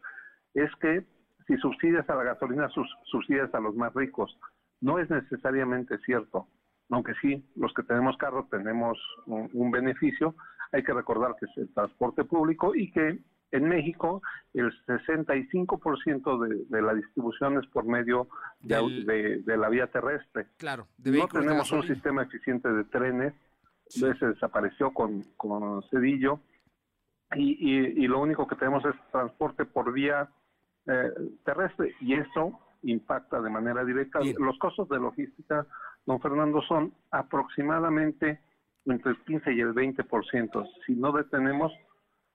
es que si subsidias a la gasolina, subsidias a los más ricos. No es necesariamente cierto, aunque sí, los que tenemos carro tenemos un beneficio. Hay que recordar que es el transporte público y que en México, el 65% de, de la distribución es por medio de, la vía terrestre. Claro, no tenemos un sistema eficiente de trenes, se desapareció con, con Cedillo, y, y, lo único que tenemos es transporte por vía eh, terrestre, y eso impacta de manera directa. Los costos de logística, don Fernando, son aproximadamente entre el 15 y el 20%. Si no detenemos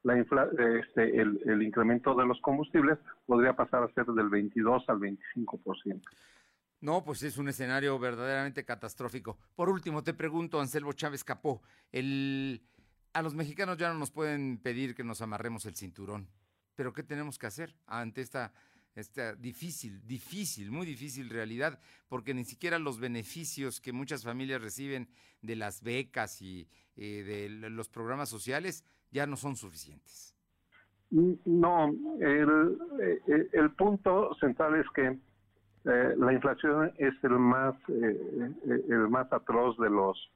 la este, el, incremento de los combustibles podría pasar a ser del 22 al 25%. No, pues es un escenario verdaderamente catastrófico. Por último, te pregunto, Anselmo Chávez Capó, el, a los mexicanos ya no nos pueden pedir que nos amarremos el cinturón, pero ¿qué tenemos que hacer ante esta, esta difícil, difícil, muy difícil realidad? Porque ni siquiera los beneficios que muchas familias reciben de las becas y eh, de los programas sociales ya no son suficientes. No, el, eh, el, punto central es que eh, la inflación es el más eh, el más atroz de los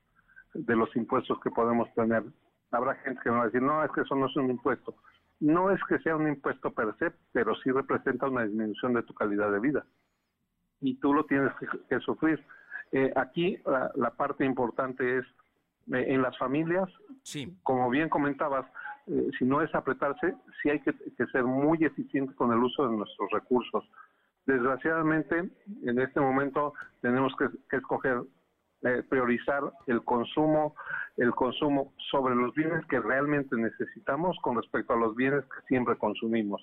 de los impuestos que podemos tener. Habrá gente que me va a decir, no, es que eso no es un impuesto. No es que sea un impuesto per se, pero sí representa una disminución de tu calidad de vida. Y tú lo tienes que, sufrir. aquí la, parte importante es en las familias, sí. como bien comentabas, eh, si no es apretarse, sí hay que, ser muy eficientes con el uso de nuestros recursos. Desgraciadamente, en este momento tenemos que, escoger, eh, priorizar el consumo, el consumo sobre los bienes que realmente necesitamos con respecto a los bienes que siempre consumimos.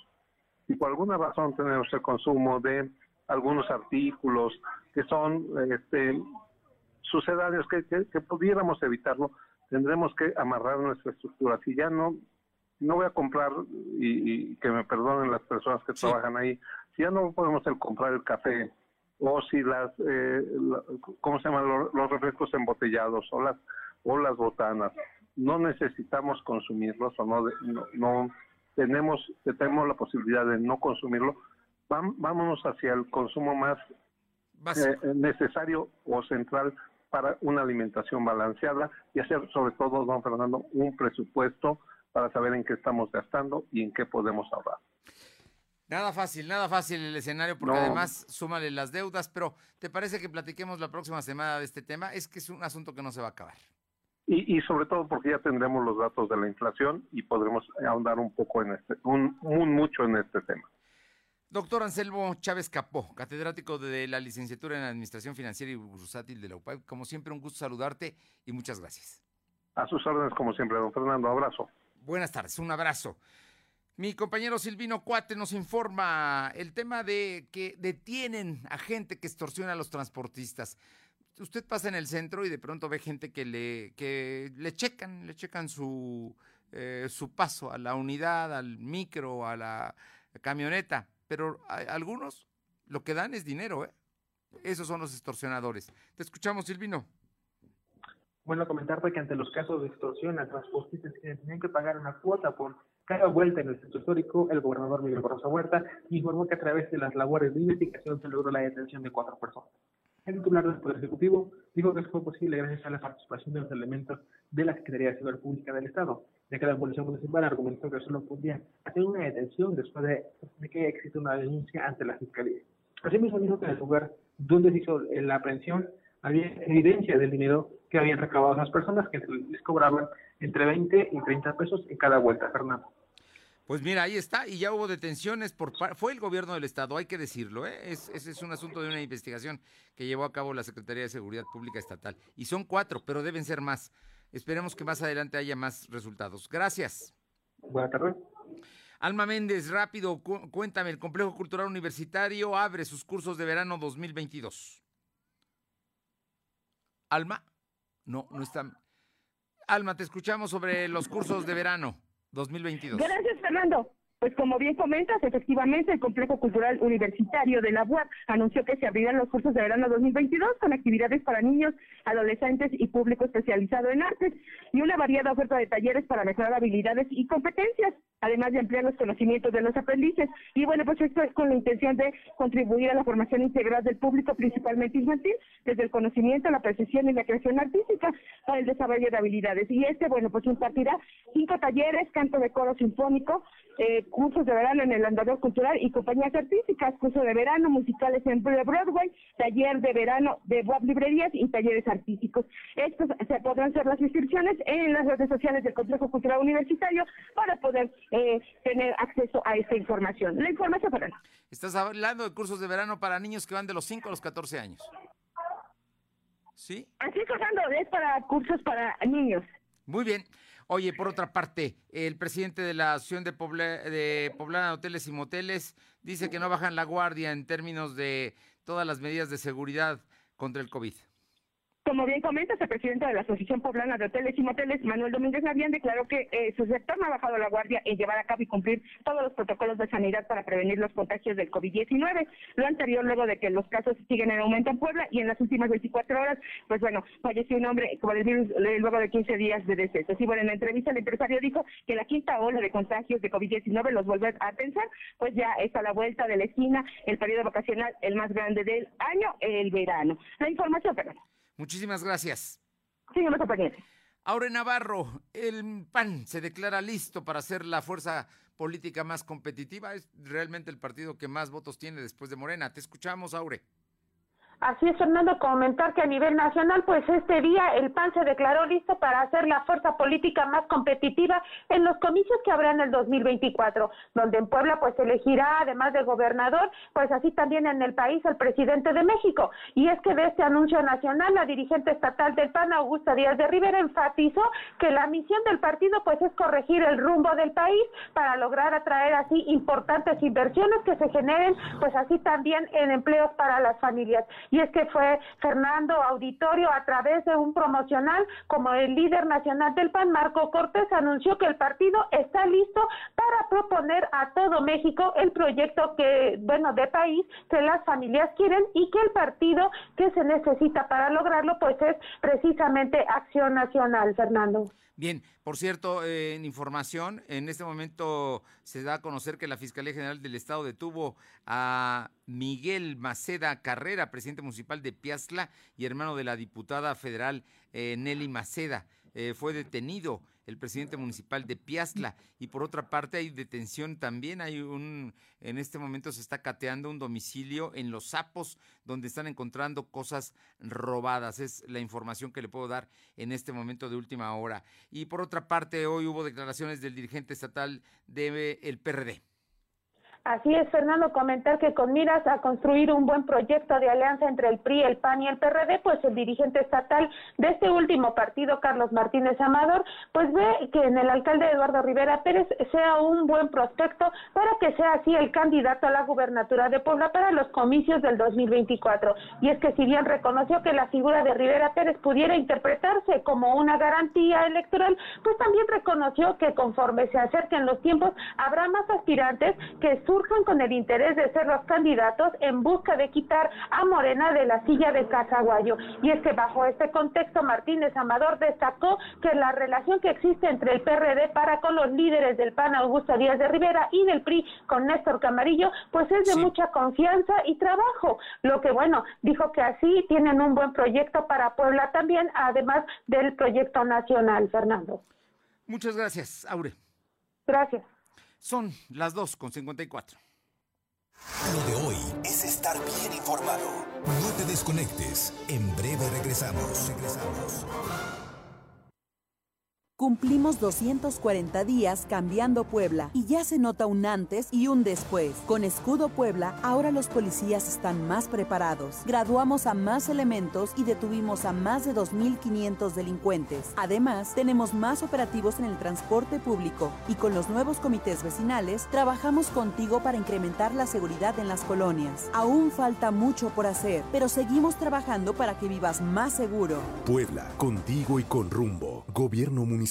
Si por alguna razón tenemos el consumo de algunos artículos que son este, sucedáneos que, que, pudiéramos evitarlo, tendremos que amarrar nuestra estructura. Si ya no, no voy a comprar, y, que me perdonen las personas que trabajan ahí, si ya no podemos el comprar el café, o si las, eh, ¿cómo se llaman? Los, refrescos embotellados, o las, o las botanas, no necesitamos consumirlos, o no, no, tenemos, tenemos la posibilidad de no consumirlo, vámonos hacia el consumo más eh, necesario o central para una alimentación balanceada y hacer sobre todo, don Fernando, un presupuesto para saber en qué estamos gastando y en qué podemos ahorrar. Nada fácil, nada fácil el escenario, porque además súmale las deudas, pero ¿te parece que platiquemos la próxima semana de este tema? Es que es un asunto que no se va a acabar. Y, sobre todo porque ya tendremos los datos de la inflación y podremos ahondar un poco en este, un, mucho en este tema. Doctor Anselmo Chávez Capó, catedrático de la licenciatura en Administración Financiera y Bursátil de la UPAD. Como siempre, un gusto saludarte y muchas gracias. A sus órdenes, como siempre, don Fernando. Abrazo. Buenas tardes, un abrazo. Mi compañero Silvino Cuate nos informa el tema de que detienen a gente que extorsiona a los transportistas. Usted pasa en el centro y de pronto ve gente que le, que le checan, le checan su, eh, su paso a la unidad, al micro, a la camioneta. Pero algunos lo que dan es dinero, ¿eh? Esos son los extorsionadores. Te escuchamos, Silvino. Bueno, comentarte que ante los casos de extorsión a transportistas que tenían que pagar una cuota por cada vuelta en el centro histórico, el gobernador Miguel Barroso Huerta informó que a través de las labores de investigación se logró la detención de cuatro personas. El titular del Poder Ejecutivo dijo que fue posible gracias a la participación de los elementos de la Secretaría de Seguridad Pública del Estado, ya que la Policía Municipal argumentó que solo podía hacer una detención después de, de que existe una denuncia ante la Fiscalía. Asimismo dijo que en el lugar donde se hizo la aprehensión había evidencia del dinero que habían recabado las personas que les cobraban entre 20 y 30 pesos en cada vuelta, Fernando. Pues mira, ahí está, y ya hubo detenciones por fue el gobierno del estado, hay que decirlo, ¿eh? ese es un asunto de una investigación que llevó a cabo la Secretaría de Seguridad Pública Estatal. Y son cuatro, pero deben ser más. Esperemos que más adelante haya más resultados. Gracias. Buenas tardes. Alma Méndez, rápido, cuéntame, el Complejo Cultural Universitario abre sus cursos de verano 2022. Alma, no, no está. Alma, te escuchamos sobre los cursos de verano 2022. Gracias, Fernando. Pues como bien comentas, efectivamente el Complejo Cultural Universitario de la UAP anunció que se abrirán los cursos de verano 2022 con actividades para niños, adolescentes y público especializado en artes y una variada oferta de talleres para mejorar habilidades y competencias, además de ampliar los conocimientos de los aprendices. Y bueno, pues esto es con la intención de contribuir a la formación integral del público, principalmente infantil, desde el conocimiento, la precisión y la creación artística para el desarrollo de habilidades. Y este, bueno, pues impartirá cinco talleres, canto de coro sinfónico, eh, cursos de verano en el Andador Cultural y compañías artísticas, curso de verano, musicales en Broadway, taller de verano de web librerías y talleres artísticos. Estos se podrán hacer las inscripciones en las redes sociales del Complejo Cultural Universitario para poder eh, tener acceso a esta información. La información para Estás hablando de cursos de verano para niños que van de los 5 a los 14 años. ¿Sí? Así es, es para cursos para niños. Muy bien. Oye, por otra parte, el presidente de la Asociación de, Poblana de Hoteles y Moteles dice que no bajan la guardia en términos de todas las medidas de seguridad contra el COVID. Como bien comenta el presidente de la Asociación Poblana de Hoteles y Moteles, Manuel Domínguez Navián, declaró que eh, su sector no ha bajado la guardia en llevar a cabo y cumplir todos los protocolos de sanidad para prevenir los contagios del COVID-19. Lo anterior luego de que los casos siguen en aumento en Puebla y en las últimas 24 horas, pues bueno, falleció un hombre con el virus luego de 15 días de deceso. Y bueno, en la entrevista el empresario dijo que la quinta ola de contagios de COVID-19 los vuelve a pensar, pues ya está a la vuelta de la esquina el periodo vacacional el más grande del año, el verano. La información, perdón. Muchísimas gracias. Sígueme, compañero. Aure Navarro, el PAN se declara listo para ser la fuerza política más competitiva. Es realmente el partido que más votos tiene después de Morena. Te escuchamos, Aure. Así es, Fernando, comentar que a nivel nacional, pues este día el PAN se declaró listo para hacer la fuerza política más competitiva en los comicios que habrá en el 2024, donde en Puebla pues elegirá, además del gobernador, pues así también en el país el presidente de México. Y es que de este anuncio nacional, la dirigente estatal del PAN, Augusta Díaz de Rivera, enfatizó que la misión del partido pues es corregir el rumbo del país para lograr atraer así importantes inversiones que se generen pues así también en empleos para las familias y es que fue Fernando Auditorio a través de un promocional como el líder nacional del PAN, Marco Cortés, anunció que el partido está listo para proponer a todo México el proyecto que, bueno, de país que las familias quieren y que el partido que se necesita para lograrlo, pues es precisamente Acción Nacional, Fernando. Bien, por cierto, eh, en información, en este momento se da a conocer que la Fiscalía General del Estado detuvo a Miguel Maceda Carrera, presidente municipal de Piazla y hermano de la diputada federal eh, Nelly Maceda. Eh, fue detenido el presidente municipal de Piazla. Y por otra parte hay detención también, hay un, en este momento se está cateando un domicilio en Los Sapos, donde están encontrando cosas robadas. Es la información que le puedo dar en este momento de última hora. Y por otra parte, hoy hubo declaraciones del dirigente estatal del PRD. Así es, Fernando, comentar que con miras a construir un buen proyecto de alianza entre el PRI, el PAN y el PRD, pues el dirigente estatal de este último partido, Carlos Martínez Amador, pues ve que en el alcalde Eduardo Rivera Pérez sea un buen prospecto para que sea así el candidato a la gubernatura de Puebla para los comicios del 2024. Y es que si bien reconoció que la figura de Rivera Pérez pudiera interpretarse como una garantía electoral, pues también reconoció que conforme se acerquen los tiempos habrá más aspirantes que surjan con el interés de ser los candidatos en busca de quitar a Morena de la silla de Casaguayo. Y es que bajo este contexto, Martínez Amador destacó que la relación que existe entre el PRD para con los líderes del PAN, Augusto Díaz de Rivera, y del PRI con Néstor Camarillo, pues es de mucha confianza y trabajo. Lo que, bueno, dijo que así tienen un buen proyecto para Puebla también, además del proyecto nacional, Fernando. Muchas gracias, Aure. Gracias. Son las 2 con 54. Lo de hoy es estar bien informado. No te desconectes. En breve regresamos. Regresamos. Cumplimos 240 días cambiando Puebla y ya se nota un antes y un después. Con Escudo Puebla, ahora los policías están más preparados. Graduamos a más elementos y detuvimos a más de 2.500 delincuentes. Además, tenemos más operativos en el transporte público y con los nuevos comités vecinales trabajamos contigo para incrementar la seguridad en las colonias. Aún falta mucho por hacer, pero seguimos trabajando para que vivas más seguro. Puebla, contigo y con rumbo. Gobierno Municipal.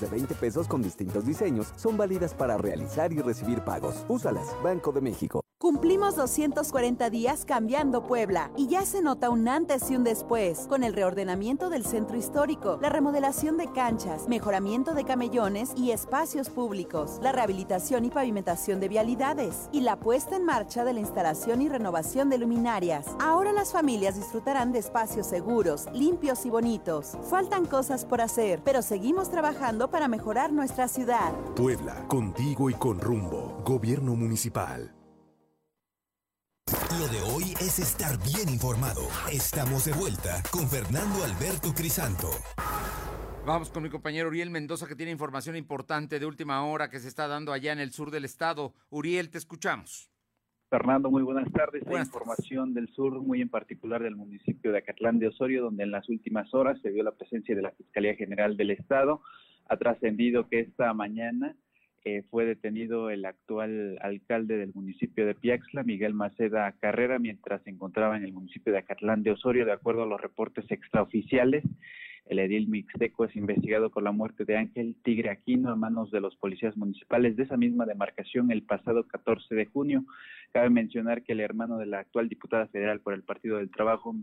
De 20 pesos con distintos diseños son válidas para realizar y recibir pagos. Úsalas, Banco de México. Cumplimos 240 días cambiando Puebla y ya se nota un antes y un después con el reordenamiento del centro histórico, la remodelación de canchas, mejoramiento de camellones y espacios públicos, la rehabilitación y pavimentación de vialidades y la puesta en marcha de la instalación y renovación de luminarias. Ahora las familias disfrutarán de espacios seguros, limpios y bonitos. Faltan cosas por hacer, pero seguimos trabajando para mejorar nuestra ciudad. Puebla, contigo y con rumbo. Gobierno Municipal. Lo de hoy es estar bien informado. Estamos de vuelta con Fernando Alberto Crisanto. Vamos con mi compañero Uriel Mendoza que tiene información importante de última hora que se está dando allá en el sur del estado. Uriel, te escuchamos. Fernando, muy buenas tardes. Buenas información del sur, muy en particular del municipio de Acatlán de Osorio, donde en las últimas horas se vio la presencia de la Fiscalía General del Estado. Ha trascendido que esta mañana fue detenido el actual alcalde del municipio de Piaxla, Miguel Maceda Carrera, mientras se encontraba en el municipio de Acatlán de Osorio, de acuerdo a los reportes extraoficiales. El edil mixteco es investigado por la muerte de Ángel Tigre Aquino a manos de los policías municipales de esa misma demarcación el pasado 14 de junio. Cabe mencionar que el hermano de la actual diputada federal por el Partido del Trabajo,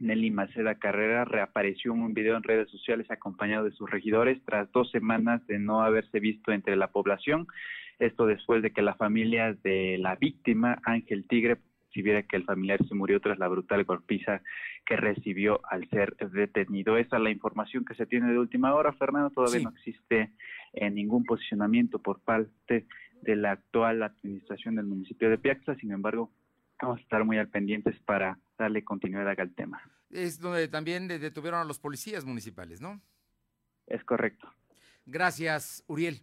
Nelly Maceda Carrera reapareció en un video en redes sociales acompañado de sus regidores tras dos semanas de no haberse visto entre la población. Esto después de que la familia de la víctima, Ángel Tigre, si viera que el familiar se murió tras la brutal golpiza que recibió al ser detenido. Esa es la información que se tiene de última hora, Fernando. Todavía no existe eh, ningún posicionamiento por parte de la actual administración del municipio de Piaxtla. Sin embargo, vamos a estar muy al pendientes para darle continuidad al tema. Es donde también detuvieron a los policías municipales, ¿no? Es correcto. Gracias, Uriel.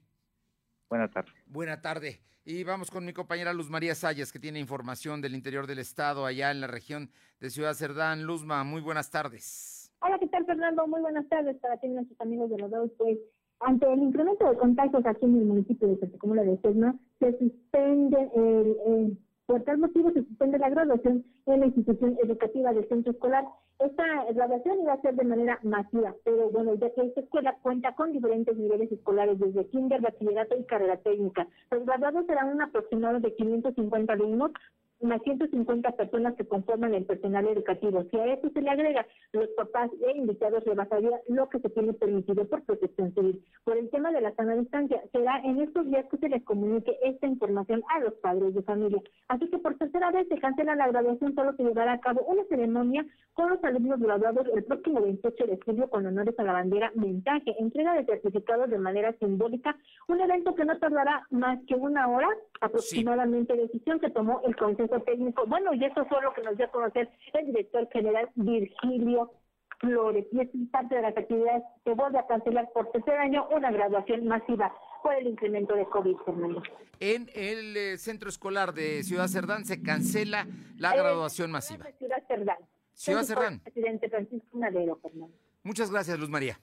Buena tarde. Buena tarde. Y vamos con mi compañera Luz María Sayas, que tiene información del interior del estado, allá en la región de Ciudad Cerdán. Luzma, muy buenas tardes. Hola, ¿qué tal, Fernando? Muy buenas tardes para ti y nuestros amigos de los dos. Pues, ante el incremento de contagios aquí en el municipio de Santa de Sesma, se suspende el por tal motivo se suspende la graduación en la institución educativa del centro escolar. Esta graduación iba a ser de manera masiva, pero bueno, ya que esta escuela cuenta con diferentes niveles escolares, desde kinder, bachillerato y carrera técnica. Los graduados serán un aproximado de 550 alumnos, unas 150 personas que conforman el personal educativo. Si a eso se le agrega los papás e invitados, rebasaría lo que se tiene permitido por protección civil. Por el tema de la sana distancia, será en estos días que se les comunique esta información a los padres de familia. Así que por tercera vez se cancela la graduación, solo se llevará a cabo una ceremonia con los alumnos graduados el próximo 28 de julio con honores a la bandera, mensaje, entrega de certificados de manera simbólica, un evento que no tardará más que una hora aproximadamente, decisión que tomó el Consejo técnico. Bueno, y eso fue lo que nos dio a conocer el director general Virgilio Flores. Y es parte de las actividades que vuelve a cancelar por tercer año una graduación masiva por el incremento de COVID, Fernando. En el eh, centro escolar de Ciudad Cerdán se cancela la eh, graduación masiva. Ciudad Cerdán. Ciudad Cerdán. Presidente Francisco Madero, Fernando. Muchas gracias, Luz María.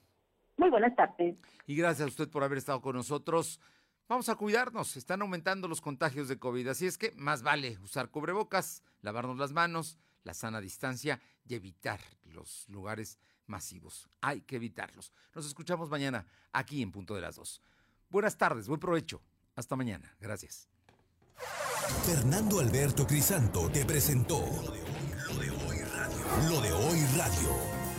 Muy buenas tardes. Y gracias a usted por haber estado con nosotros. Vamos a cuidarnos, están aumentando los contagios de COVID, así es que más vale usar cubrebocas, lavarnos las manos, la sana distancia y evitar los lugares masivos. Hay que evitarlos. Nos escuchamos mañana aquí en Punto de las Dos. Buenas tardes, buen provecho. Hasta mañana. Gracias. Fernando Alberto Crisanto te presentó Lo de hoy radio. Lo de hoy radio.